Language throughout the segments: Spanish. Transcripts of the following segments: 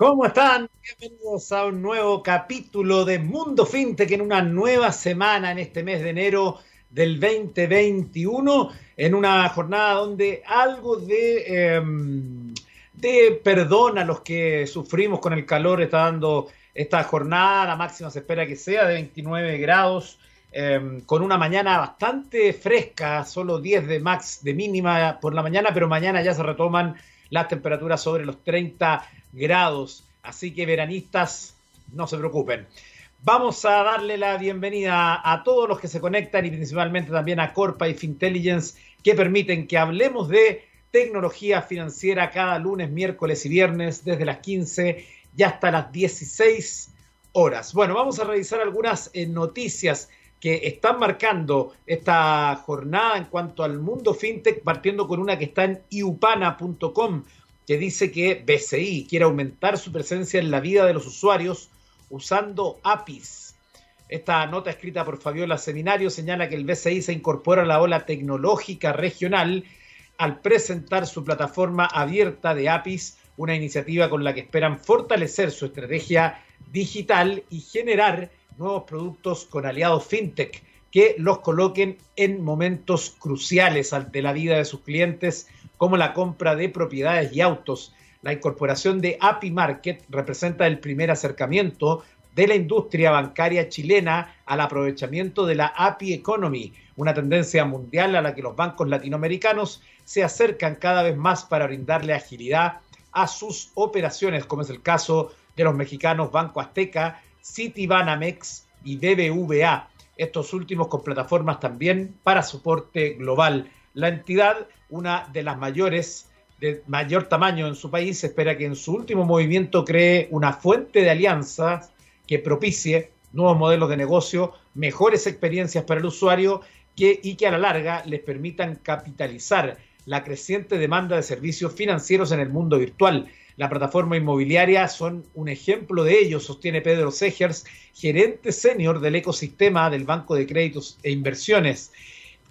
¿Cómo están? Bienvenidos a un nuevo capítulo de Mundo FinTech en una nueva semana en este mes de enero del 2021, en una jornada donde algo de, em, de perdón a los que sufrimos con el calor está dando esta jornada. La máxima se espera que sea de 29 grados. Em, con una mañana bastante fresca, solo 10 de max de mínima por la mañana, pero mañana ya se retoman las temperaturas sobre los 30 grados. Así que veranistas, no se preocupen. Vamos a darle la bienvenida a todos los que se conectan y principalmente también a Corpa y Fintelligence que permiten que hablemos de tecnología financiera cada lunes, miércoles y viernes desde las 15 y hasta las 16 horas. Bueno, vamos a revisar algunas eh, noticias que están marcando esta jornada en cuanto al mundo fintech, partiendo con una que está en iupana.com, que dice que BCI quiere aumentar su presencia en la vida de los usuarios usando APIs. Esta nota escrita por Fabiola Seminario señala que el BCI se incorpora a la ola tecnológica regional al presentar su plataforma abierta de APIs, una iniciativa con la que esperan fortalecer su estrategia digital y generar nuevos productos con aliados fintech que los coloquen en momentos cruciales ante la vida de sus clientes, como la compra de propiedades y autos. La incorporación de API Market representa el primer acercamiento de la industria bancaria chilena al aprovechamiento de la API Economy, una tendencia mundial a la que los bancos latinoamericanos se acercan cada vez más para brindarle agilidad a sus operaciones, como es el caso de los mexicanos Banco Azteca, Citibanamex y BBVA, estos últimos con plataformas también para soporte global. La entidad, una de las mayores de mayor tamaño en su país, espera que en su último movimiento cree una fuente de alianzas que propicie nuevos modelos de negocio, mejores experiencias para el usuario que, y que a la larga les permitan capitalizar la creciente demanda de servicios financieros en el mundo virtual la plataforma inmobiliaria son un ejemplo de ello, sostiene Pedro Segers, gerente senior del ecosistema del Banco de Créditos e Inversiones.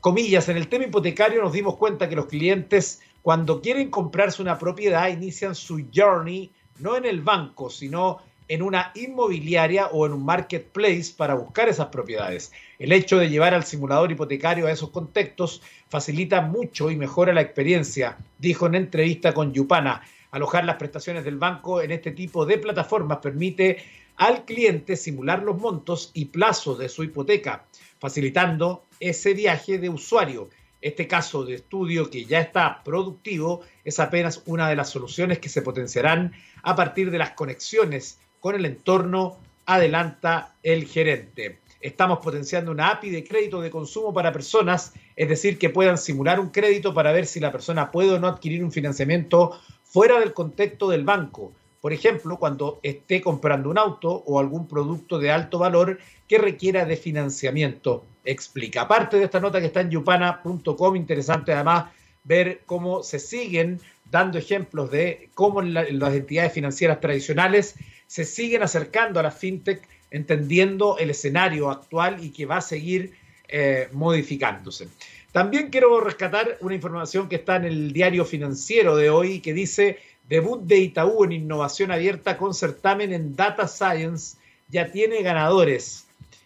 Comillas, en el tema hipotecario nos dimos cuenta que los clientes cuando quieren comprarse una propiedad inician su journey no en el banco, sino en una inmobiliaria o en un marketplace para buscar esas propiedades. El hecho de llevar al simulador hipotecario a esos contextos facilita mucho y mejora la experiencia, dijo en entrevista con Yupana. Alojar las prestaciones del banco en este tipo de plataformas permite al cliente simular los montos y plazos de su hipoteca, facilitando ese viaje de usuario. Este caso de estudio que ya está productivo es apenas una de las soluciones que se potenciarán a partir de las conexiones con el entorno, adelanta el gerente. Estamos potenciando una API de crédito de consumo para personas, es decir, que puedan simular un crédito para ver si la persona puede o no adquirir un financiamiento fuera del contexto del banco. Por ejemplo, cuando esté comprando un auto o algún producto de alto valor que requiera de financiamiento. Explica. Aparte de esta nota que está en yupana.com, interesante además ver cómo se siguen dando ejemplos de cómo las entidades financieras tradicionales se siguen acercando a la fintech, entendiendo el escenario actual y que va a seguir eh, modificándose. También quiero rescatar una información que está en el diario financiero de hoy que dice debut de Itaú en innovación abierta con certamen en Data Science ya tiene ganadores.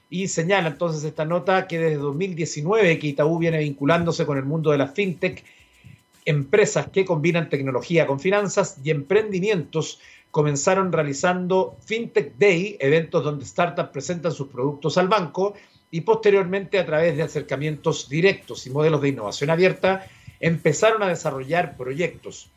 Y señala entonces esta nota que desde 2019 que Itaú viene vinculándose con el mundo de la fintech, empresas que combinan tecnología con finanzas y emprendimientos comenzaron realizando FinTech Day, eventos donde startups presentan sus productos al banco y posteriormente a través de acercamientos directos y modelos de innovación abierta empezaron a desarrollar proyectos.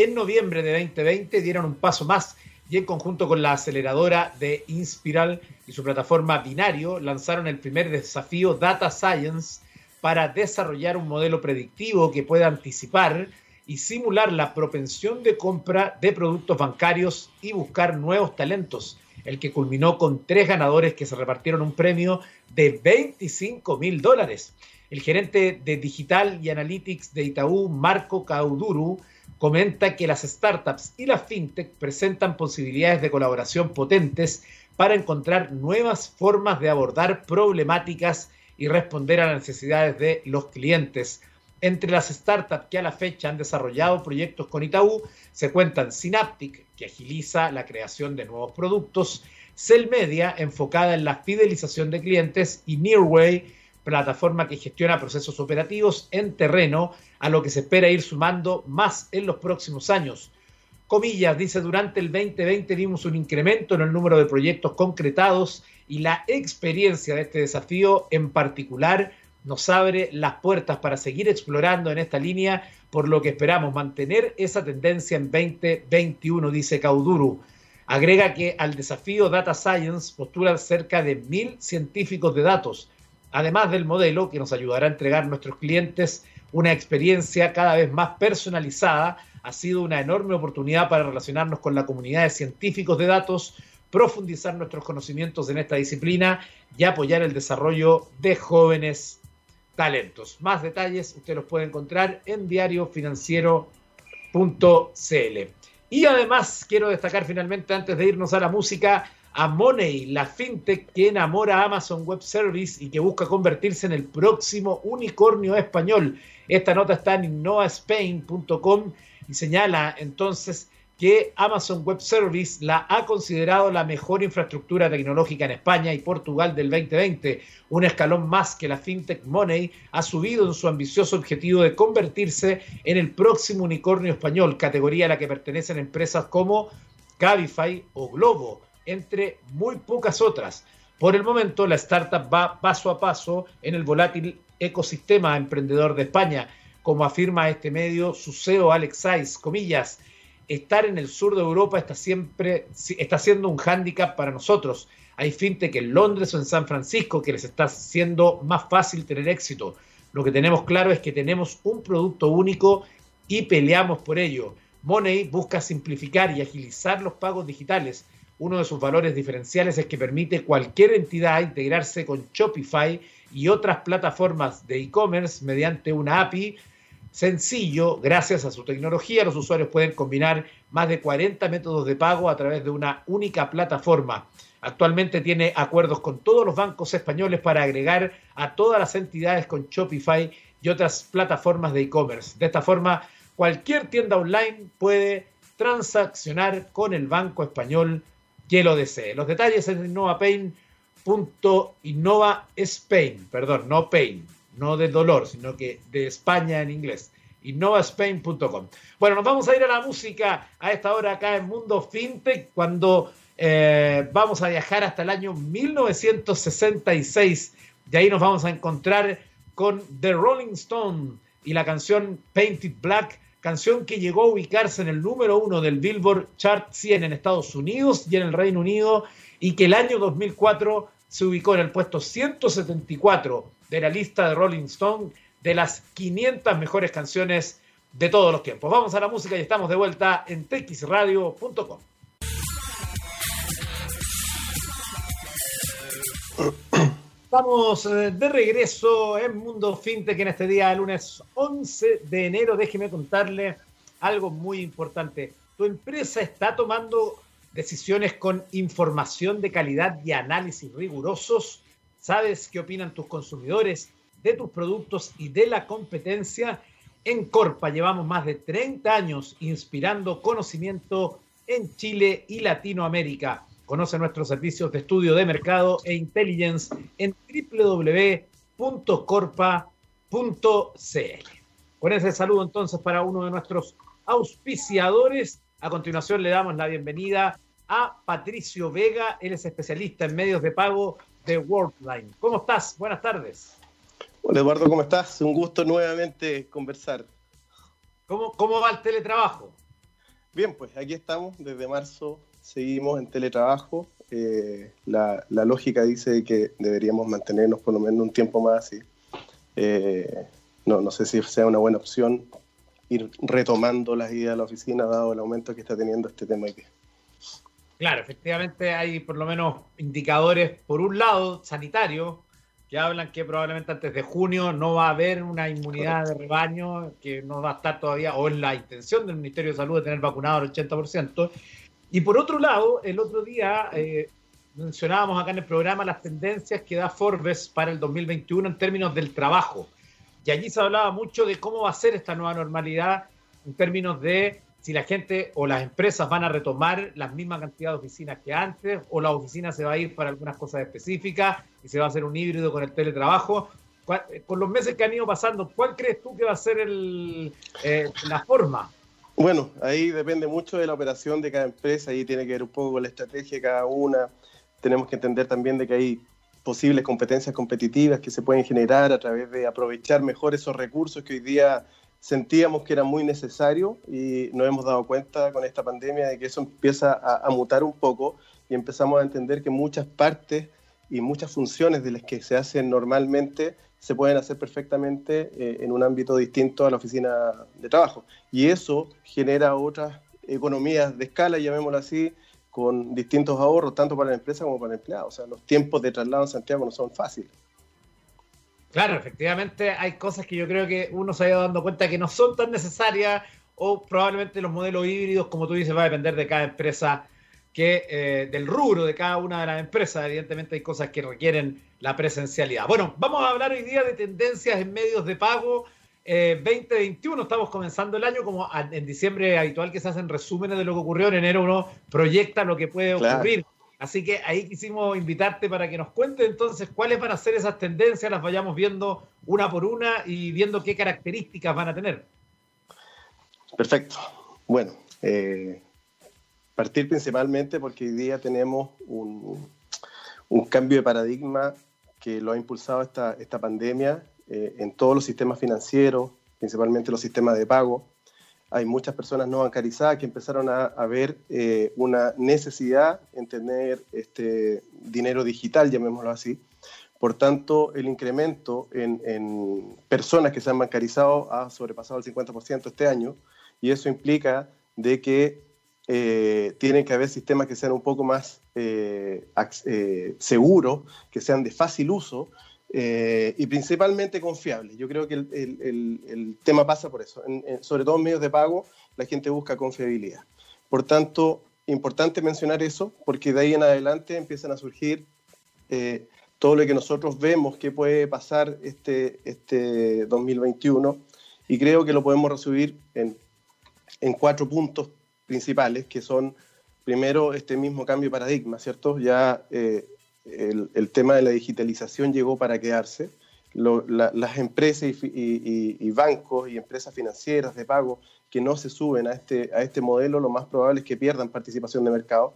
En noviembre de 2020 dieron un paso más y en conjunto con la aceleradora de Inspiral y su plataforma Binario lanzaron el primer desafío Data Science para desarrollar un modelo predictivo que pueda anticipar y simular la propensión de compra de productos bancarios y buscar nuevos talentos el que culminó con tres ganadores que se repartieron un premio de 25 mil dólares. El gerente de Digital y Analytics de Itaú, Marco Cauduru, comenta que las startups y la fintech presentan posibilidades de colaboración potentes para encontrar nuevas formas de abordar problemáticas y responder a las necesidades de los clientes. Entre las startups que a la fecha han desarrollado proyectos con Itaú se cuentan Synaptic, que agiliza la creación de nuevos productos, Cellmedia, enfocada en la fidelización de clientes, y Nearway, plataforma que gestiona procesos operativos en terreno, a lo que se espera ir sumando más en los próximos años. Comillas, dice, durante el 2020 vimos un incremento en el número de proyectos concretados y la experiencia de este desafío en particular nos abre las puertas para seguir explorando en esta línea, por lo que esperamos mantener esa tendencia en 2021, dice Cauduru. Agrega que al desafío Data Science postulan cerca de mil científicos de datos, además del modelo que nos ayudará a entregar a nuestros clientes una experiencia cada vez más personalizada. Ha sido una enorme oportunidad para relacionarnos con la comunidad de científicos de datos, profundizar nuestros conocimientos en esta disciplina y apoyar el desarrollo de jóvenes talentos. Más detalles usted los puede encontrar en diariofinanciero.cl. Y además quiero destacar finalmente, antes de irnos a la música, a Money, la fintech que enamora a Amazon Web Service y que busca convertirse en el próximo unicornio español. Esta nota está en innovaspain.com y señala entonces que Amazon Web Service la ha considerado la mejor infraestructura tecnológica en España y Portugal del 2020. Un escalón más que la FinTech Money ha subido en su ambicioso objetivo de convertirse en el próximo unicornio español, categoría a la que pertenecen empresas como Cabify o Globo, entre muy pocas otras. Por el momento, la startup va paso a paso en el volátil ecosistema emprendedor de España, como afirma este medio su CEO Alex Saiz, comillas, estar en el sur de Europa está siempre está siendo un hándicap para nosotros. Hay fintech en Londres o en San Francisco que les está haciendo más fácil tener éxito. Lo que tenemos claro es que tenemos un producto único y peleamos por ello. Money busca simplificar y agilizar los pagos digitales. Uno de sus valores diferenciales es que permite cualquier entidad integrarse con Shopify y otras plataformas de e-commerce mediante una API sencillo, gracias a su tecnología, los usuarios pueden combinar más de 40 métodos de pago a través de una única plataforma. Actualmente tiene acuerdos con todos los bancos españoles para agregar a todas las entidades con Shopify y otras plataformas de e-commerce. De esta forma, cualquier tienda online puede transaccionar con el banco español que lo desee. Los detalles en innovaspain, perdón, no pain, no de dolor, sino que de España en inglés. innovaspain.com. Bueno, nos vamos a ir a la música a esta hora acá en Mundo FinTech, cuando eh, vamos a viajar hasta el año 1966. De ahí nos vamos a encontrar con The Rolling Stone y la canción Painted Black, canción que llegó a ubicarse en el número uno del Billboard Chart 100 en Estados Unidos y en el Reino Unido, y que el año 2004 se ubicó en el puesto 174 de la lista de Rolling Stone de las 500 mejores canciones de todos los tiempos. Vamos a la música y estamos de vuelta en texradio.com. Estamos eh, de regreso en Mundo FinTech en este día, lunes 11 de enero. Déjeme contarle algo muy importante. Tu empresa está tomando decisiones con información de calidad y análisis rigurosos sabes qué opinan tus consumidores de tus productos y de la competencia. En Corpa llevamos más de 30 años inspirando conocimiento en Chile y Latinoamérica. Conoce nuestros servicios de estudio de mercado e intelligence en www.corpa.cl. Con ese saludo entonces para uno de nuestros auspiciadores. A continuación le damos la bienvenida a Patricio Vega. Él es especialista en medios de pago de Worldline. ¿Cómo estás? Buenas tardes. Hola Eduardo, ¿cómo estás? Un gusto nuevamente conversar. ¿Cómo, cómo va el teletrabajo? Bien, pues aquí estamos, desde marzo seguimos en teletrabajo. Eh, la, lógica dice que deberíamos mantenernos por lo menos un tiempo más así. Eh, no, no sé si sea una buena opción ir retomando las ideas de la oficina dado el aumento que está teniendo este tema aquí. Claro, efectivamente hay por lo menos indicadores, por un lado, sanitarios, que hablan que probablemente antes de junio no va a haber una inmunidad de rebaño, que no va a estar todavía, o es la intención del Ministerio de Salud de tener vacunado el 80%. Y por otro lado, el otro día eh, mencionábamos acá en el programa las tendencias que da Forbes para el 2021 en términos del trabajo. y allí se hablaba mucho de cómo va a ser esta nueva normalidad en términos de si la gente o las empresas van a retomar la misma cantidad de oficinas que antes o la oficina se va a ir para algunas cosas específicas y se va a hacer un híbrido con el teletrabajo. Eh, con los meses que han ido pasando, ¿cuál crees tú que va a ser el, eh, la forma? Bueno, ahí depende mucho de la operación de cada empresa, ahí tiene que ver un poco con la estrategia de cada una. Tenemos que entender también de que hay posibles competencias competitivas que se pueden generar a través de aprovechar mejor esos recursos que hoy día sentíamos que era muy necesario y nos hemos dado cuenta con esta pandemia de que eso empieza a, mutar un poco y empezamos a entender que muchas partes y muchas funciones de las que se hacen normalmente se pueden hacer perfectamente eh, en un ámbito distinto a la oficina de trabajo. Y eso genera otras economías de escala, llamémoslo así, con distintos ahorros, tanto para la empresa como para el empleado. O sea, los tiempos de traslado en Santiago no son fáciles. Claro, efectivamente hay cosas que yo creo que uno se ha ido dando cuenta que no son tan necesarias o probablemente los modelos híbridos, como tú dices, va a depender de cada empresa, que eh, del rubro de cada una de las empresas. Evidentemente hay cosas que requieren la presencialidad. Bueno, vamos a hablar hoy día de tendencias en medios de pago. 2021, eh, estamos comenzando el año como en diciembre habitual que se hacen resúmenes de lo que ocurrió, en enero uno proyecta lo que puede ocurrir. Así que ahí quisimos invitarte para que nos cuentes entonces cuáles van a ser esas tendencias, las vayamos viendo una por una y viendo qué características van a tener. Perfecto. Bueno, eh, partir principalmente porque hoy día tenemos un, cambio de paradigma que lo ha impulsado esta, esta pandemia eh, en todos los sistemas financieros, principalmente los sistemas de pago hay muchas personas no bancarizadas que empezaron a, ver eh, una necesidad en tener este dinero digital, llamémoslo así. Por tanto, el incremento en, personas que se han bancarizado ha sobrepasado el 50% este año y eso implica de que eh, tienen que haber sistemas que sean un poco más eh, seguros, que sean de fácil uso, eh, y principalmente confiable. Yo creo que el, tema pasa por eso. sobre todo en medios de pago, la gente busca confiabilidad. Por tanto, importante mencionar eso, porque de ahí en adelante empiezan a surgir eh, todo lo que nosotros vemos que puede pasar este, este 2021, y creo que lo podemos resumir en, en cuatro puntos principales, que son, primero, este mismo cambio de paradigma, ¿cierto? Ya eh, el, tema de la digitalización llegó para quedarse. las empresas y, bancos y empresas financieras de pago que no se suben a este, a este modelo, lo más probable es que pierdan participación de mercado.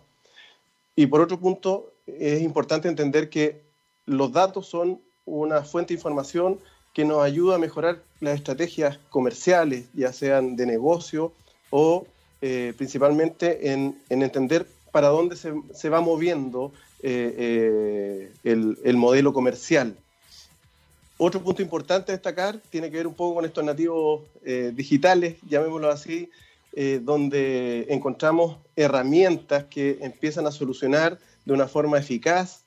Y por otro punto, es importante entender que los datos son una fuente de información que nos ayuda a mejorar las estrategias comerciales, ya sean de negocio o eh, principalmente en, entender para dónde se, va moviendo eh, eh, el, modelo comercial. Otro punto importante a destacar tiene que ver un poco con estos nativos eh, digitales, llamémoslo así, donde encontramos herramientas que empiezan a solucionar de una forma eficaz.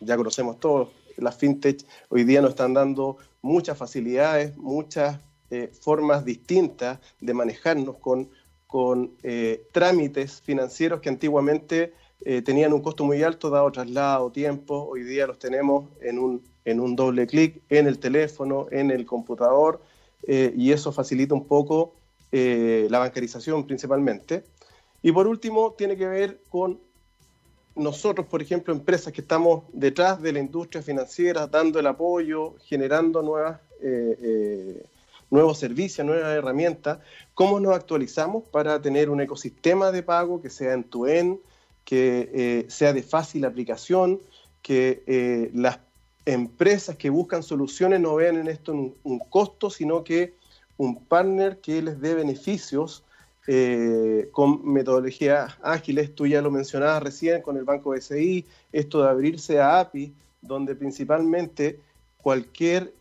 Ya conocemos todos, las fintech hoy día nos están dando muchas facilidades, muchas formas distintas de manejarnos con, con trámites financieros que antiguamente eh, tenían un costo muy alto, dado traslado, tiempo, hoy día los tenemos en un, en un doble clic en el teléfono, en el computador, eh, y eso facilita un poco eh, la bancarización principalmente. Y por último, tiene que ver con nosotros, por ejemplo, empresas que estamos detrás de la industria financiera, dando el apoyo, generando nuevas, nuevos servicios, nuevas herramientas, cómo nos actualizamos para tener un ecosistema de pago que sea en tu end que eh, sea de fácil aplicación, que eh, las empresas que buscan soluciones no vean en esto un, costo, sino que un partner que les dé beneficios eh, con metodologías ágiles. Tú ya lo mencionabas recién con el Banco SI, esto de abrirse a API, donde principalmente cualquier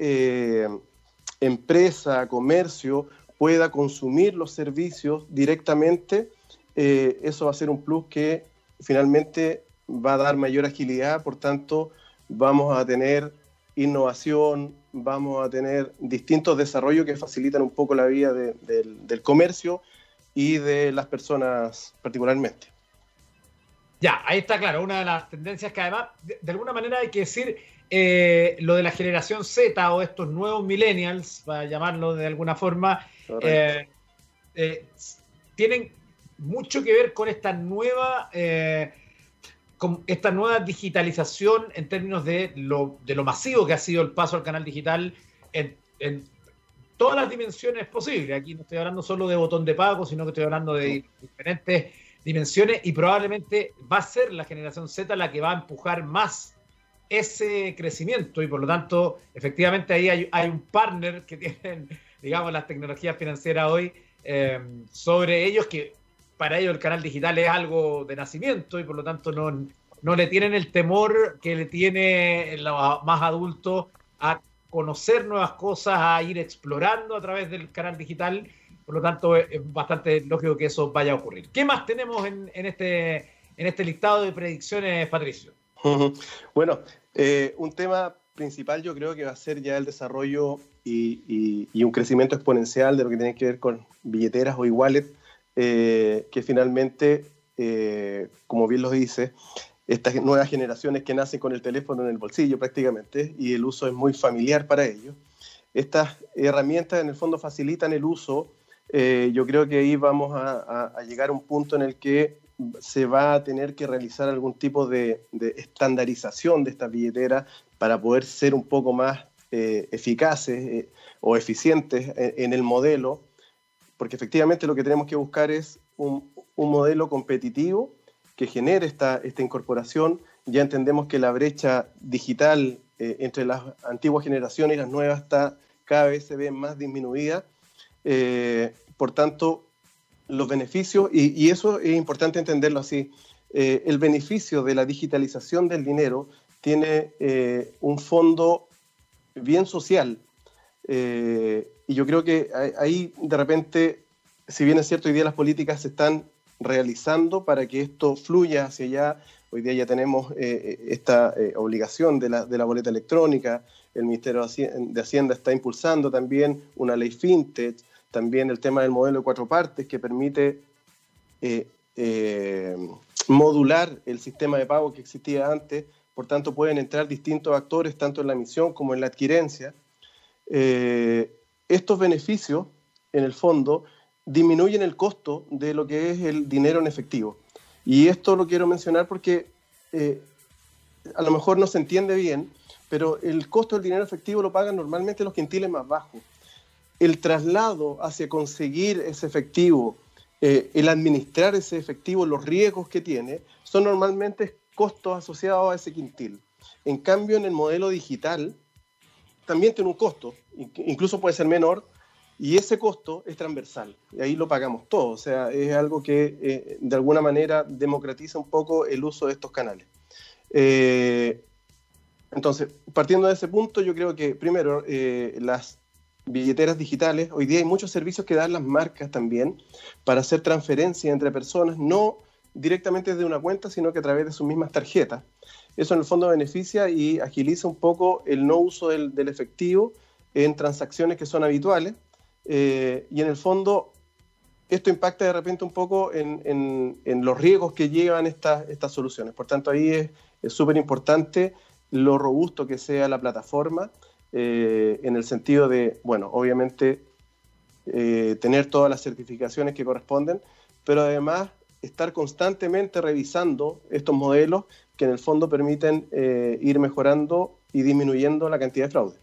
empresa, comercio pueda consumir los servicios directamente, eso va a ser un plus que finalmente va a dar mayor agilidad, por tanto vamos a tener innovación, vamos a tener distintos desarrollos que facilitan un poco la vida del comercio y de las personas particularmente. Ya, ahí está claro, una de las tendencias que además, de, alguna manera hay que decir, eh, lo de la generación Z o estos nuevos millennials, para llamarlo de alguna forma, eh, eh, tienen mucho que ver con esta nueva, con esta nueva digitalización en términos de lo, de lo masivo que ha sido el paso al canal digital en, en todas las dimensiones posibles. Aquí no estoy hablando solo de botón de pago, sino que estoy hablando de diferentes dimensiones y probablemente va a ser la generación Z la que va a empujar más ese crecimiento y por lo tanto, efectivamente ahí hay, un partner que tienen, digamos, las tecnologías financieras hoy eh, sobre ellos que para ellos el canal digital es algo de nacimiento y por lo tanto no, no le tienen el temor que le tiene los más adultos a conocer nuevas cosas, a ir explorando a través del canal digital por lo tanto, es bastante lógico que eso vaya a ocurrir. ¿Qué más tenemos en, este, en este listado de predicciones, Patricio? Bueno, eh, un tema principal yo creo que va a ser ya el desarrollo y, un crecimiento exponencial de lo que tiene que ver con billeteras o e-wallet, eh, que finalmente, eh, como bien lo dice, estas nuevas generaciones que nacen con el teléfono en el bolsillo prácticamente y el uso es muy familiar para ellos. Estas herramientas en el fondo facilitan el uso yo creo que ahí vamos a, llegar a un punto en el que se va a tener que realizar algún tipo de, estandarización de estas billeteras para poder ser un poco más eh, eficaces eh, o eficientes en, el modelo, porque efectivamente lo que tenemos que buscar es un, modelo competitivo que genere esta, incorporación. Ya entendemos que la brecha digital entre las antiguas generaciones y las nuevas está cada vez se ve más disminuida. Por tanto, los beneficios, y, eso es importante entenderlo así, eh, el beneficio de la digitalización del dinero tiene eh, un fondo bien social. Eh, y yo creo que ahí de repente, si bien es cierto, hoy día las políticas se están realizando para que esto fluya hacia allá. Hoy día ya tenemos esta obligación de la, de la, boleta electrónica, el Ministerio de Hacienda está impulsando también una ley fintech, también el tema del modelo de cuatro partes que permite eh, eh, modular el sistema de pago que existía antes, por tanto pueden entrar distintos actores tanto en la emisión como en la adquirencia. Eh, estos beneficios, en el fondo, disminuyen el costo de lo que es el dinero en efectivo. Y esto lo quiero mencionar porque a lo mejor no se entiende bien, pero el costo del dinero efectivo lo pagan normalmente los quintiles más bajos el traslado hacia conseguir ese efectivo, eh, el administrar ese efectivo, los riesgos que tiene, son normalmente costos asociados a ese quintil. En cambio, en el modelo digital, también tiene un costo, incluso puede ser menor, y ese costo es transversal, y ahí lo pagamos todos, o sea, es algo que eh, de alguna manera democratiza un poco el uso de estos canales. Eh, entonces, partiendo de ese punto, yo creo que primero las billeteras digitales. Hoy día hay muchos servicios que dan las marcas también para hacer transferencias entre personas, no directamente desde una cuenta, sino que a través de sus mismas tarjetas. Eso en el fondo beneficia y agiliza un poco el no uso del, efectivo en transacciones que son habituales. Eh, y en el fondo esto impacta de repente un poco en, los riesgos que llevan estas, estas soluciones. Por tanto, ahí es súper importante lo robusto que sea la plataforma eh, en el sentido de, bueno, obviamente eh, tener todas las certificaciones que corresponden, pero además estar constantemente revisando estos modelos que en el fondo permiten eh, ir mejorando y disminuyendo la cantidad de fraude.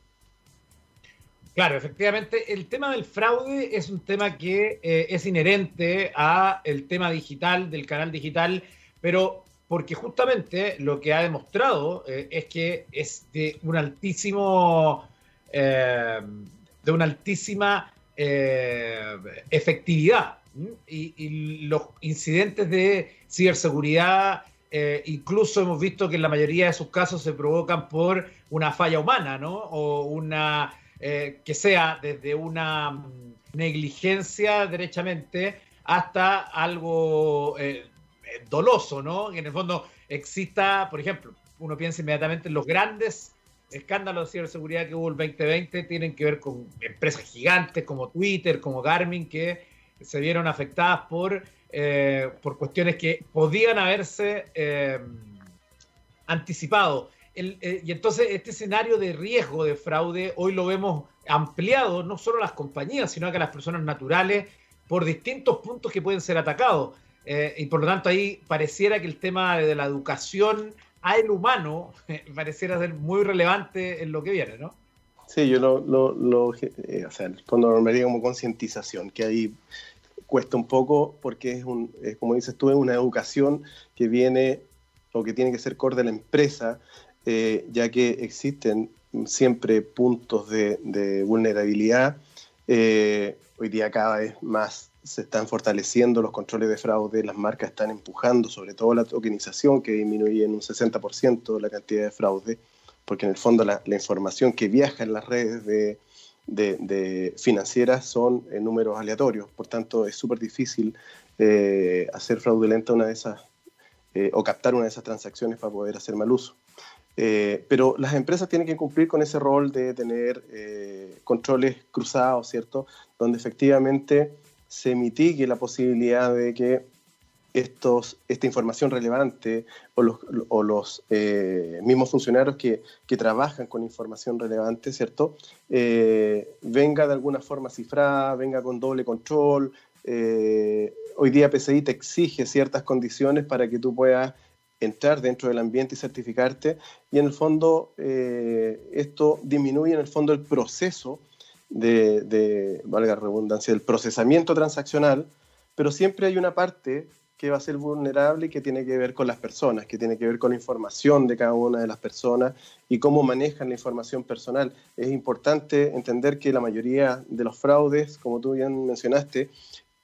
Claro, efectivamente, el tema del fraude es un tema que es inherente a el tema digital, del canal digital, pero porque justamente lo que ha demostrado eh, es que es de un altísimo, eh, de una altísima eh, efectividad. Y, los incidentes de ciberseguridad, incluso hemos visto que en la mayoría de sus casos se provocan por una falla humana, ¿no? O una, que sea desde una negligencia derechamente hasta algo doloso, ¿no? Que en el fondo exista, por ejemplo, uno piensa inmediatamente en los grandes escándalos de ciberseguridad que hubo el 2020, tienen que ver con empresas gigantes como Twitter, como Garmin, que se vieron afectadas por, eh, por cuestiones que podían haberse eh, anticipado. eh, y entonces este escenario de riesgo de fraude hoy lo vemos ampliado no solo a las compañías, sino a las personas naturales por distintos puntos que pueden ser atacados. Eh, y por lo tanto ahí pareciera que el tema de la educación a el humano pareciera ser muy relevante en lo que viene, ¿no? Sí, yo lo, lo, eh, o sea, fondo lo como concientización, que ahí cuesta un poco porque es, un, como dices tú, es una educación que viene o que tiene que ser core de la empresa, eh, ya que existen siempre puntos de, vulnerabilidad. Eh, hoy día cada vez más se están fortaleciendo los controles de fraude, las marcas están empujando, sobre todo la tokenización, que disminuye en un 60% la cantidad de fraude, porque en el fondo la, información que viaja en las redes de, financieras son en números aleatorios, por tanto es súper difícil eh, hacer fraudulenta una de esas eh, o captar una de esas transacciones para poder hacer mal uso. Eh, pero las empresas tienen que cumplir con ese rol de tener controles cruzados, ¿cierto? Donde efectivamente se mitigue la posibilidad de que estos, esta información relevante o los, o los eh, mismos funcionarios que, que, trabajan con información relevante, ¿cierto? Eh, venga de alguna forma cifrada, venga con doble control. Eh, hoy día PCI te exige ciertas condiciones para que tú puedas entrar dentro del ambiente y certificarte. Y en el fondo, esto disminuye en el fondo el proceso de, valga la redundancia, el procesamiento transaccional, pero siempre hay una parte que va a ser vulnerable y que tiene que ver con las personas, que tiene que ver con la información de cada una de las personas y cómo manejan la información personal. Es importante entender que la mayoría de los fraudes, como tú bien mencionaste,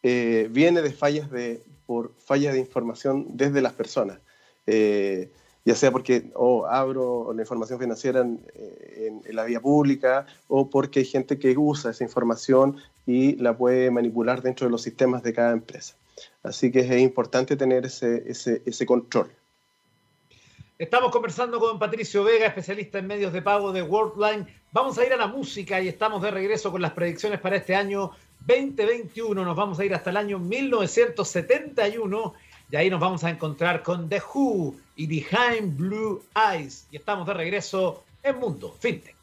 eh, viene de fallas de, por fallas de información desde las personas. Eh, ya sea porque o abro la información financiera en, la vía pública o porque hay gente que usa esa información y la puede manipular dentro de los sistemas de cada empresa. Así que es importante tener ese, ese, ese control. Estamos conversando con Patricio Vega, especialista en medios de pago de Worldline. Vamos a ir a la música y estamos de regreso con las predicciones para este año 2021. Nos vamos a ir hasta el año 1971 y ahí nos vamos a encontrar con The Who y Behind Blue Eyes. Y estamos de regreso en Mundo FinTech.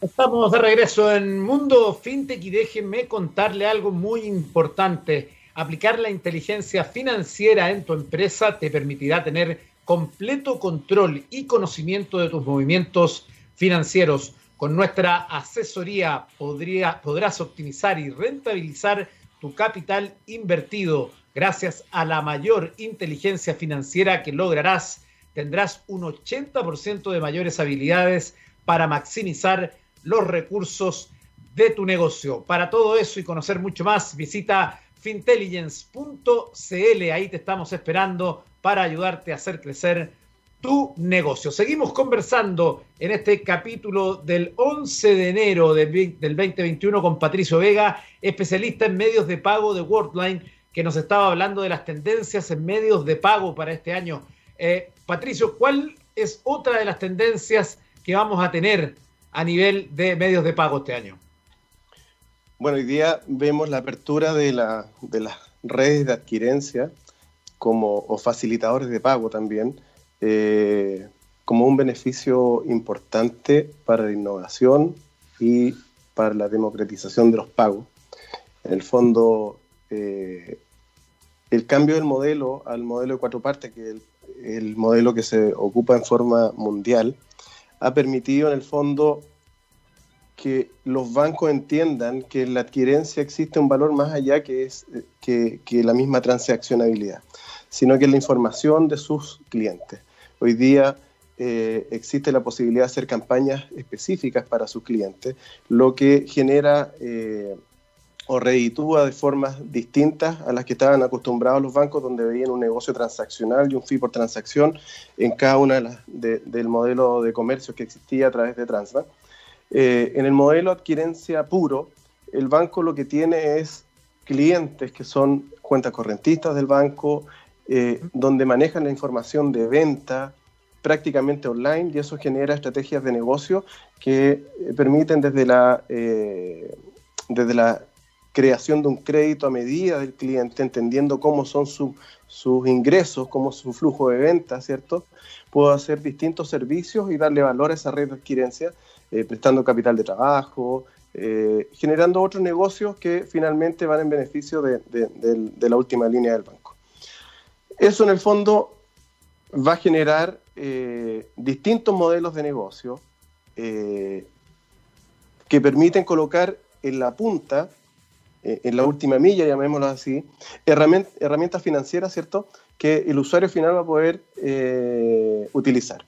Estamos de regreso en Mundo FinTech y déjenme contarle algo muy importante. Aplicar la inteligencia financiera en tu empresa te permitirá tener completo control y conocimiento de tus movimientos financieros con nuestra asesoría podrás optimizar y rentabilizar tu capital invertido. Gracias a la mayor inteligencia financiera que lograrás, tendrás un 80% de mayores habilidades para maximizar los recursos de tu negocio. Para todo eso y conocer mucho más, visita fintelligence.cl. Ahí te estamos esperando para ayudarte a hacer crecer tu negocio. Seguimos conversando en este capítulo del 11 de enero del 2021 con Patricio Vega, especialista en medios de pago de Worldline, que nos estaba hablando de las tendencias en medios de pago para este año. Eh, Patricio, ¿cuál es otra de las tendencias que vamos a tener a nivel de medios de pago este año? Bueno, hoy día vemos la apertura de, la, de las redes de adquirencia como, o facilitadores de pago también eh, como un beneficio importante para la innovación y para la democratización de los pagos. En el fondo, eh, el cambio del modelo al modelo de cuatro partes, que es el, modelo que se ocupa en forma mundial, ha permitido en el fondo que los bancos entiendan que en la adquirencia existe un valor más allá que, es, que, que la misma transaccionabilidad, sino que es la información de sus clientes. Hoy día eh, existe la posibilidad de hacer campañas específicas para sus clientes, lo que genera eh, o reeditúa de formas distintas a las que estaban acostumbrados los bancos, donde veían un negocio transaccional y un fee por transacción en cada una de las del modelo de comercio que existía a través de Transbank. Eh, en el modelo adquirencia puro, el banco lo que tiene es clientes que son cuentas correntistas del banco, eh, donde manejan la información de venta prácticamente online y eso genera estrategias de negocio que eh, permiten desde la, eh, desde la creación de un crédito a medida del cliente, entendiendo cómo son sus ingresos, cómo es su flujo de ventas, ¿cierto? Puedo hacer distintos servicios y darle valor a esa red de adquirencia, eh, prestando capital de trabajo, eh, generando otros negocios que finalmente van en beneficio de, la última línea del banco. Eso en el fondo va a generar eh, distintos modelos de negocio que permiten colocar en la punta eh, en la última milla, llamémoslo así, herramientas, financieras, ¿cierto?, que el usuario final va a poder eh, utilizar.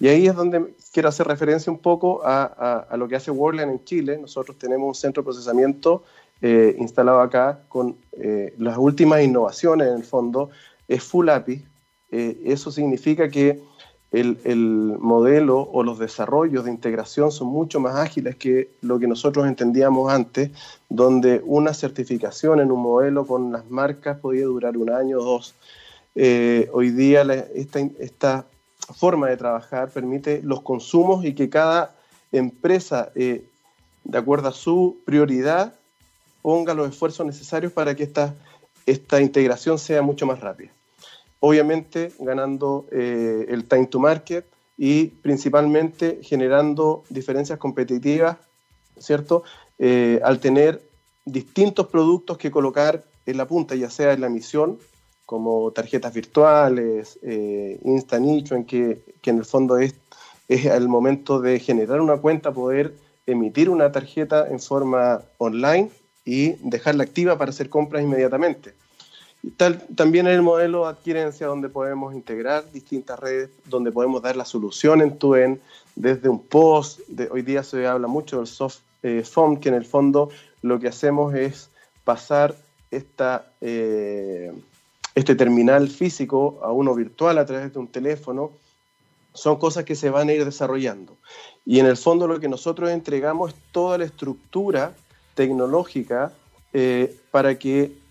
Y ahí es donde quiero hacer referencia un poco a, lo que hace Worldline en Chile. Nosotros tenemos un centro de procesamiento eh, instalado acá con las últimas innovaciones, en el fondo, es Full API. eso significa que el, modelo o los desarrollos de integración son mucho más ágiles que lo que nosotros entendíamos antes, donde una certificación en un modelo con las marcas podía durar un año o dos. Eh, hoy día esta, forma de trabajar permite los consumos y que cada empresa, eh, de acuerdo a su prioridad, ponga los esfuerzos necesarios para que esta integración sea mucho más rápida obviamente ganando eh, el time to market y principalmente generando diferencias competitivas, ¿cierto? Eh, al tener distintos productos que colocar en la punta, ya sea en la emisión, como tarjetas virtuales, eh, Insta Nicho, en que, que, en el fondo es, es el momento de generar una cuenta, poder emitir una tarjeta en forma online y dejarla activa para hacer compras inmediatamente también en el modelo de adquirencia donde podemos integrar distintas redes, donde podemos dar la solución en tu en desde un post. De, hoy día se habla mucho del soft eh, phone, que en el fondo lo que hacemos es pasar esta, eh, este terminal físico a uno virtual a través de un teléfono. Son cosas que se van a ir desarrollando. Y en el fondo lo que nosotros entregamos es toda la estructura tecnológica eh, para que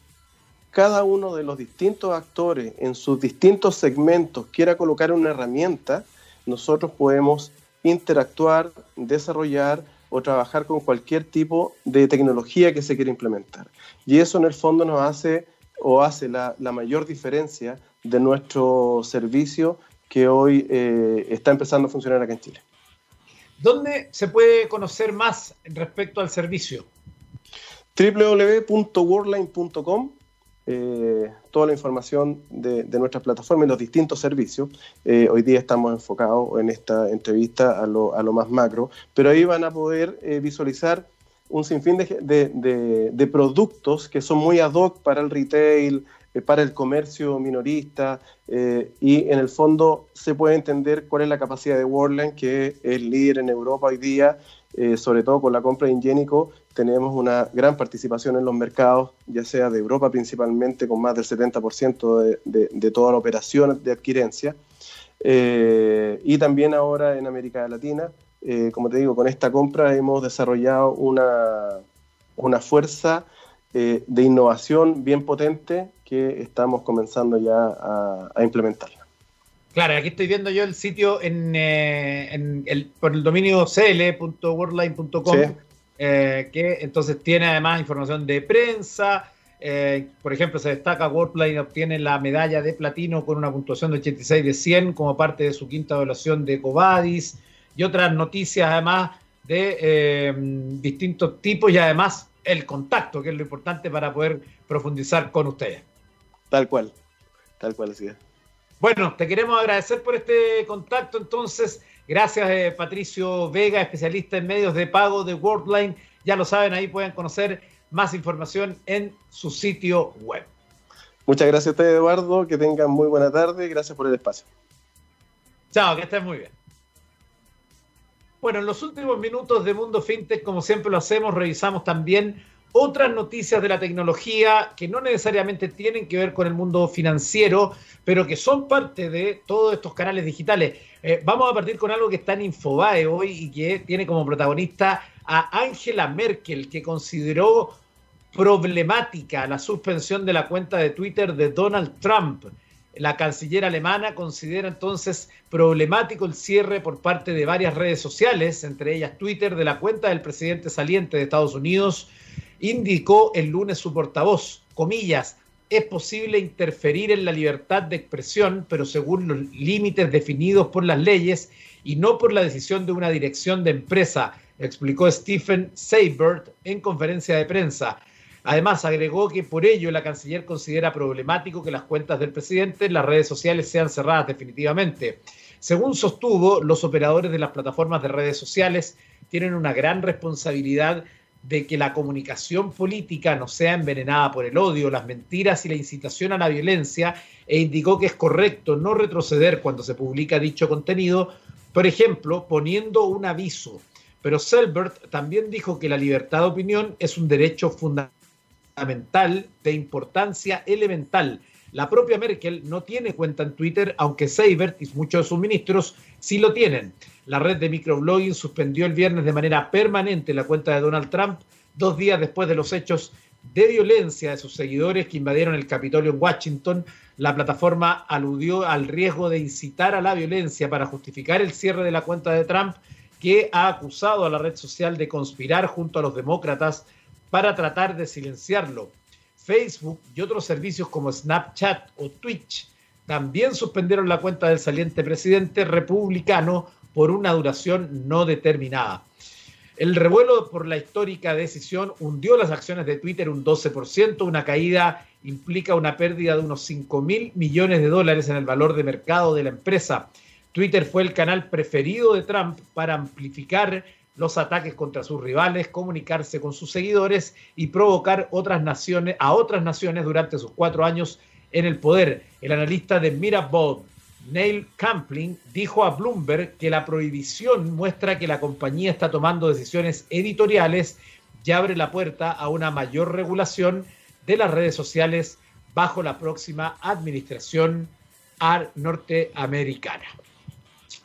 cada uno de los distintos actores en sus distintos segmentos quiera colocar una herramienta, nosotros podemos interactuar, desarrollar o trabajar con cualquier tipo de tecnología que se quiera implementar. Y eso en el fondo nos hace o hace la, mayor diferencia de nuestro servicio que hoy eh, está empezando a funcionar acá en Chile. ¿Dónde se puede conocer más respecto al servicio? www.worldline.com eh, toda la información de, de nuestras plataformas y los distintos servicios. Eh, hoy día estamos enfocados en esta entrevista a lo, a lo más macro, pero ahí van a poder eh, visualizar un sinfín de, de, productos que son muy ad hoc para el retail, para el comercio minorista y en el fondo se puede entender cuál es la capacidad de Worldline, que es líder en Europa hoy día, sobre todo con la compra de Ingénico, tenemos una gran participación en los mercados, ya sea de Europa principalmente, con más del 70% de, de, toda la operación de adquirencia, eh, y también ahora en América Latina. Eh, como te digo, con esta compra hemos desarrollado una, una fuerza eh, de innovación bien potente que estamos comenzando ya a, a implementarla. Claro, aquí estoy viendo yo el sitio en, en el, por el dominio cl.worldline.com. Eh, que entonces tiene además información de prensa. Eh, por ejemplo, se destaca Worldline obtiene la medalla de platino con una puntuación de 86 de 100 como parte de su quinta evaluación de Covadis y otras noticias además de eh, distintos tipos y además el contacto, que es lo importante para poder profundizar con ustedes. Tal cual, tal cual, así Bueno, te queremos agradecer por este contacto entonces. Gracias, eh, Patricio Vega, especialista en medios de pago de Worldline. Ya lo saben, ahí pueden conocer más información en su sitio web. Muchas gracias a ustedes, Eduardo. Que tengan muy buena tarde. Gracias por el espacio. Chao, que estés muy bien. Bueno, en los últimos minutos de Mundo FinTech, como siempre lo hacemos, revisamos también otras noticias de la tecnología que no necesariamente tienen que ver con el mundo financiero, pero que son parte de todos estos canales digitales. Eh, vamos a partir con algo que está en Infobae hoy y que tiene como protagonista a Angela Merkel, que consideró problemática la suspensión de la cuenta de Twitter de Donald Trump. La canciller alemana considera entonces problemático el cierre por parte de varias redes sociales, entre ellas Twitter, de la cuenta del presidente saliente de Estados Unidos, indicó el lunes su portavoz, comillas, es posible interferir en la libertad de expresión, pero según los límites definidos por las leyes y no por la decisión de una dirección de empresa, explicó Stephen Seibert en conferencia de prensa. Además, agregó que por ello la canciller considera problemático que las cuentas del presidente en las redes sociales sean cerradas definitivamente. Según sostuvo, los operadores de las plataformas de redes sociales tienen una gran responsabilidad de que la comunicación política no sea envenenada por el odio, las mentiras y la incitación a la violencia, e indicó que es correcto no retroceder cuando se publica dicho contenido, por ejemplo, poniendo un aviso. Pero Selbert también dijo que la libertad de opinión es un derecho fundamental de importancia elemental. La propia Merkel no tiene cuenta en Twitter, aunque Seibert y muchos de sus ministros sí lo tienen. La red de microblogging suspendió el viernes de manera permanente la cuenta de Donald Trump dos días después de los hechos de violencia de sus seguidores que invadieron el Capitolio en Washington. La plataforma aludió al riesgo de incitar a la violencia para justificar el cierre de la cuenta de Trump, que ha acusado a la red social de conspirar junto a los demócratas para tratar de silenciarlo. Facebook y otros servicios como Snapchat o Twitch también suspendieron la cuenta del saliente presidente republicano por una duración no determinada. El revuelo por la histórica decisión hundió las acciones de Twitter un 12%, una caída implica una pérdida de unos 5 mil millones de dólares en el valor de mercado de la empresa. Twitter fue el canal preferido de Trump para amplificar los ataques contra sus rivales, comunicarse con sus seguidores y provocar otras naciones, a otras naciones durante sus cuatro años en el poder. El analista de Mirabold, Neil Campling dijo a Bloomberg que la prohibición muestra que la compañía está tomando decisiones editoriales y abre la puerta a una mayor regulación de las redes sociales bajo la próxima administración norteamericana.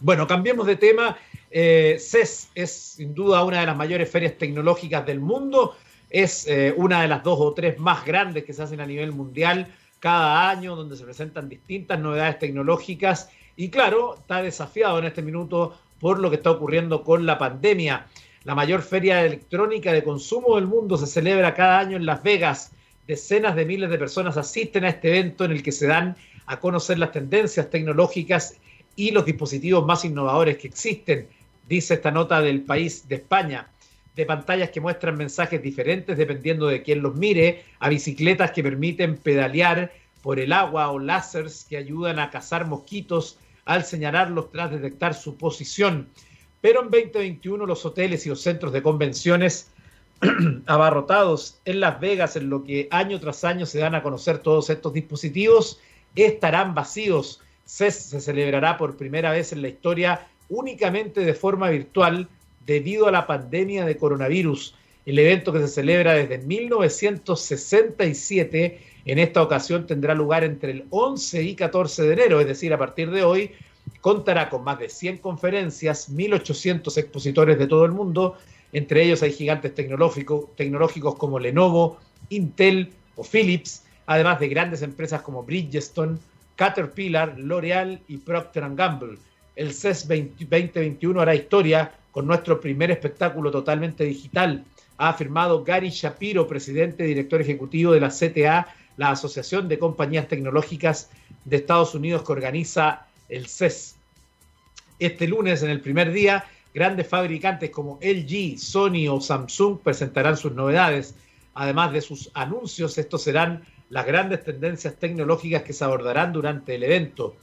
Bueno, cambiemos de tema. Eh, CES es sin duda una de las mayores ferias tecnológicas del mundo. Es eh, una de las dos o tres más grandes que se hacen a nivel mundial cada año, donde se presentan distintas novedades tecnológicas y claro, está desafiado en este minuto por lo que está ocurriendo con la pandemia. La mayor feria electrónica de consumo del mundo se celebra cada año en Las Vegas. Decenas de miles de personas asisten a este evento en el que se dan a conocer las tendencias tecnológicas y los dispositivos más innovadores que existen, dice esta nota del país de España de pantallas que muestran mensajes diferentes dependiendo de quién los mire, a bicicletas que permiten pedalear por el agua o láseres que ayudan a cazar mosquitos al señalarlos tras detectar su posición. Pero en 2021 los hoteles y los centros de convenciones abarrotados en Las Vegas, en lo que año tras año se dan a conocer todos estos dispositivos, estarán vacíos. Se celebrará por primera vez en la historia únicamente de forma virtual debido a la pandemia de coronavirus. El evento que se celebra desde 1967 en esta ocasión tendrá lugar entre el 11 y 14 de enero, es decir, a partir de hoy, contará con más de 100 conferencias, 1.800 expositores de todo el mundo, entre ellos hay gigantes tecnológicos, como Lenovo, Intel o Philips, además de grandes empresas como Bridgestone, Caterpillar, L'Oreal y Procter Gamble. El CES 2021 hará historia con nuestro primer espectáculo totalmente digital, ha afirmado Gary Shapiro, presidente y director ejecutivo de la CTA, la Asociación de Compañías Tecnológicas de Estados Unidos que organiza el CES. Este lunes, en el primer día, grandes fabricantes como LG, Sony o Samsung presentarán sus novedades. Además de sus anuncios, estos serán las grandes tendencias tecnológicas que se abordarán durante el evento.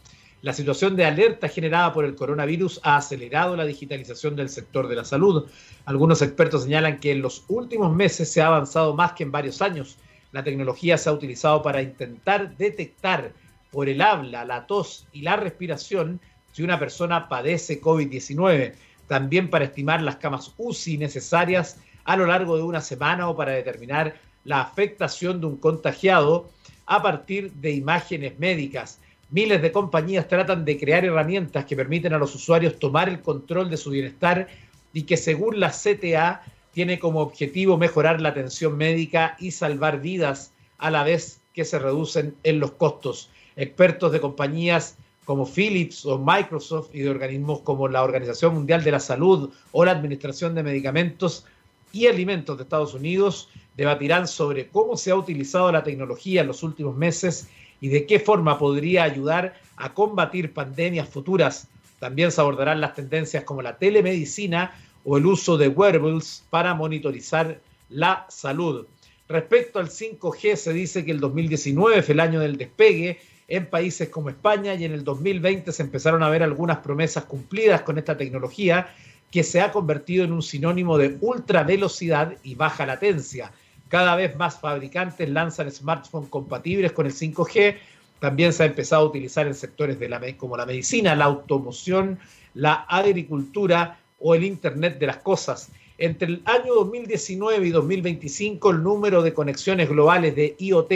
La situación de alerta generada por el coronavirus ha acelerado la digitalización del sector de la salud. Algunos expertos señalan que en los últimos meses se ha avanzado más que en varios años. La tecnología se ha utilizado para intentar detectar por el habla, la tos y la respiración si una persona padece COVID-19. También para estimar las camas UCI necesarias a lo largo de una semana o para determinar la afectación de un contagiado a partir de imágenes médicas. Miles de compañías tratan de crear herramientas que permiten a los usuarios tomar el control de su bienestar y que según la CTA tiene como objetivo mejorar la atención médica y salvar vidas a la vez que se reducen en los costos. Expertos de compañías como Philips o Microsoft y de organismos como la Organización Mundial de la Salud o la Administración de Medicamentos y Alimentos de Estados Unidos debatirán sobre cómo se ha utilizado la tecnología en los últimos meses y de qué forma podría ayudar a combatir pandemias futuras. También se abordarán las tendencias como la telemedicina o el uso de wearables para monitorizar la salud. Respecto al 5G, se dice que el 2019 fue el año del despegue en países como España y en el 2020 se empezaron a ver algunas promesas cumplidas con esta tecnología que se ha convertido en un sinónimo de ultra velocidad y baja latencia. Cada vez más fabricantes lanzan smartphones compatibles con el 5G. También se ha empezado a utilizar en sectores como la medicina, la automoción, la agricultura o el Internet de las Cosas. Entre el año 2019 y 2025, el número de conexiones globales de IoT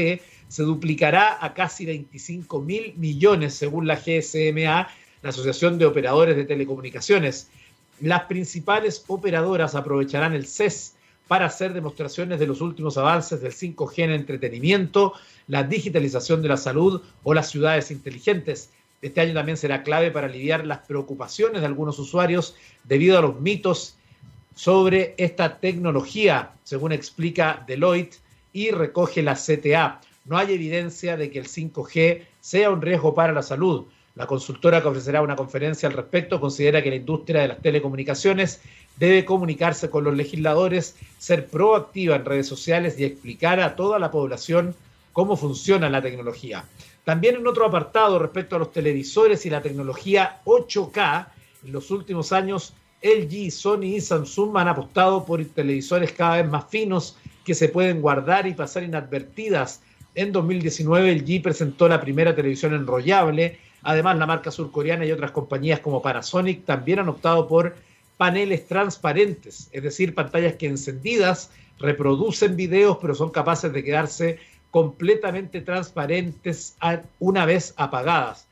se duplicará a casi 25 mil millones, según la GSMA, la Asociación de Operadores de Telecomunicaciones. Las principales operadoras aprovecharán el CES para hacer demostraciones de los últimos avances del 5G en entretenimiento, la digitalización de la salud o las ciudades inteligentes. Este año también será clave para aliviar las preocupaciones de algunos usuarios debido a los mitos sobre esta tecnología, según explica Deloitte y recoge la CTA. No hay evidencia de que el 5G sea un riesgo para la salud. La consultora que ofrecerá una conferencia al respecto considera que la industria de las telecomunicaciones debe comunicarse con los legisladores, ser proactiva en redes sociales y explicar a toda la población cómo funciona la tecnología. También en otro apartado respecto a los televisores y la tecnología 8K, en los últimos años LG, Sony y Samsung han apostado por televisores cada vez más finos que se pueden guardar y pasar inadvertidas. En 2019 LG presentó la primera televisión enrollable. Además, la marca surcoreana y otras compañías como Panasonic también han optado por paneles transparentes, es decir, pantallas que encendidas reproducen videos pero son capaces de quedarse completamente transparentes una vez apagadas.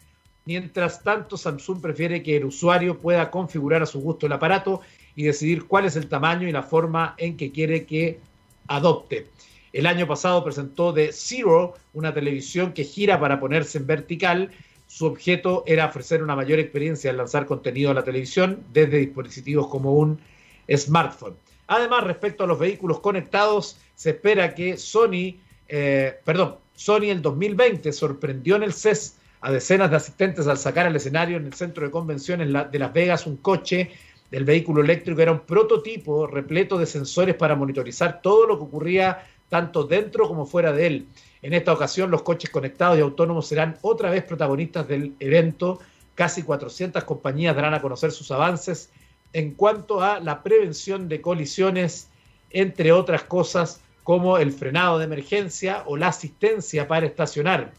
Mientras tanto, Samsung prefiere que el usuario pueda configurar a su gusto el aparato y decidir cuál es el tamaño y la forma en que quiere que adopte. El año pasado presentó The Zero, una televisión que gira para ponerse en vertical su objeto era ofrecer una mayor experiencia al lanzar contenido a la televisión desde dispositivos como un smartphone. Además, respecto a los vehículos conectados, se espera que Sony, eh, perdón, Sony el 2020 sorprendió en el CES a decenas de asistentes al sacar al escenario en el centro de convenciones de Las Vegas un coche del vehículo eléctrico. Era un prototipo repleto de sensores para monitorizar todo lo que ocurría tanto dentro como fuera de él. En esta ocasión, los coches conectados y autónomos serán otra vez protagonistas del evento. Casi 400 compañías darán a conocer sus avances en cuanto a la prevención de colisiones, entre otras cosas como el frenado de emergencia o la asistencia para estacionar.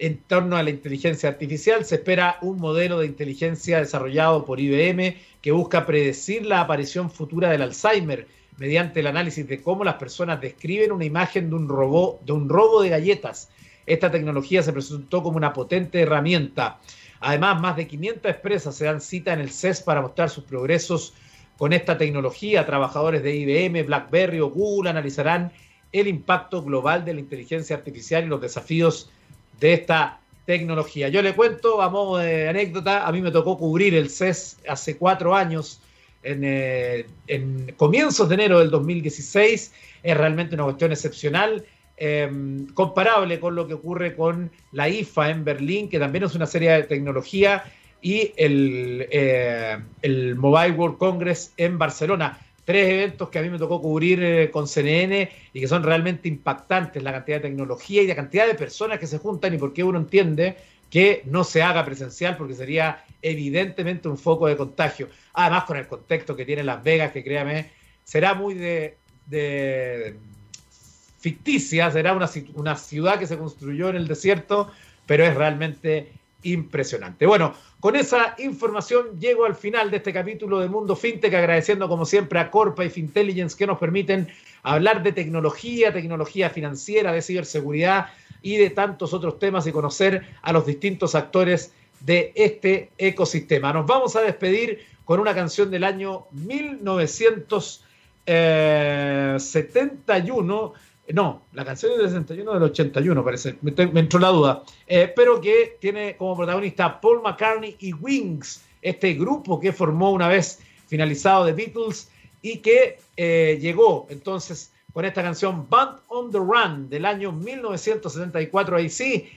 En torno a la inteligencia artificial, se espera un modelo de inteligencia desarrollado por IBM que busca predecir la aparición futura del Alzheimer mediante el análisis de cómo las personas describen una imagen de un, robot, de un robo de galletas. Esta tecnología se presentó como una potente herramienta. Además, más de 500 empresas se dan cita en el CES para mostrar sus progresos con esta tecnología. Trabajadores de IBM, BlackBerry o Google analizarán el impacto global de la inteligencia artificial y los desafíos de esta tecnología. Yo le cuento, a modo de anécdota, a mí me tocó cubrir el CES hace cuatro años eh, en, comienzos de enero del 2016. Es realmente una cuestión excepcional, em, comparable con lo que ocurre con la IFA en Berlín, que también es una serie de tecnología, y el, eh, el Mobile World Congress en Barcelona. Tres eventos que a mí me tocó cubrir eh, con CNN y que son realmente impactantes, la cantidad de tecnología y la cantidad de personas que se juntan y por qué uno entiende que no se haga presencial porque sería evidentemente un foco de contagio. Además, con el contexto que tiene Las Vegas, que créame, será muy de, ficticia, será una, una ciudad que se construyó en el desierto, pero es realmente impresionante. Bueno, con esa información llego al final de este capítulo de Mundo FinTech, agradeciendo como siempre a Corpa y Fintelligence que nos permiten hablar de tecnología, tecnología financiera, de ciberseguridad y de tantos otros temas y conocer a los distintos actores de este ecosistema. Nos vamos a despedir con una canción del año 1971. No, la canción del 61 del 81, parece. Me, entró la duda. Eh, pero que tiene como protagonista Paul McCartney y Wings, este grupo que formó una vez finalizado The Beatles y que eh, llegó entonces con esta canción Band on the Run del año 1974, ahí sí.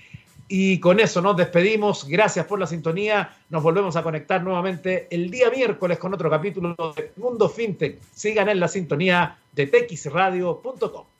Y con eso nos despedimos. Gracias por la sintonía. Nos volvemos a conectar nuevamente el día miércoles con otro capítulo de Mundo FinTech. Sigan en la sintonía de texradio.com.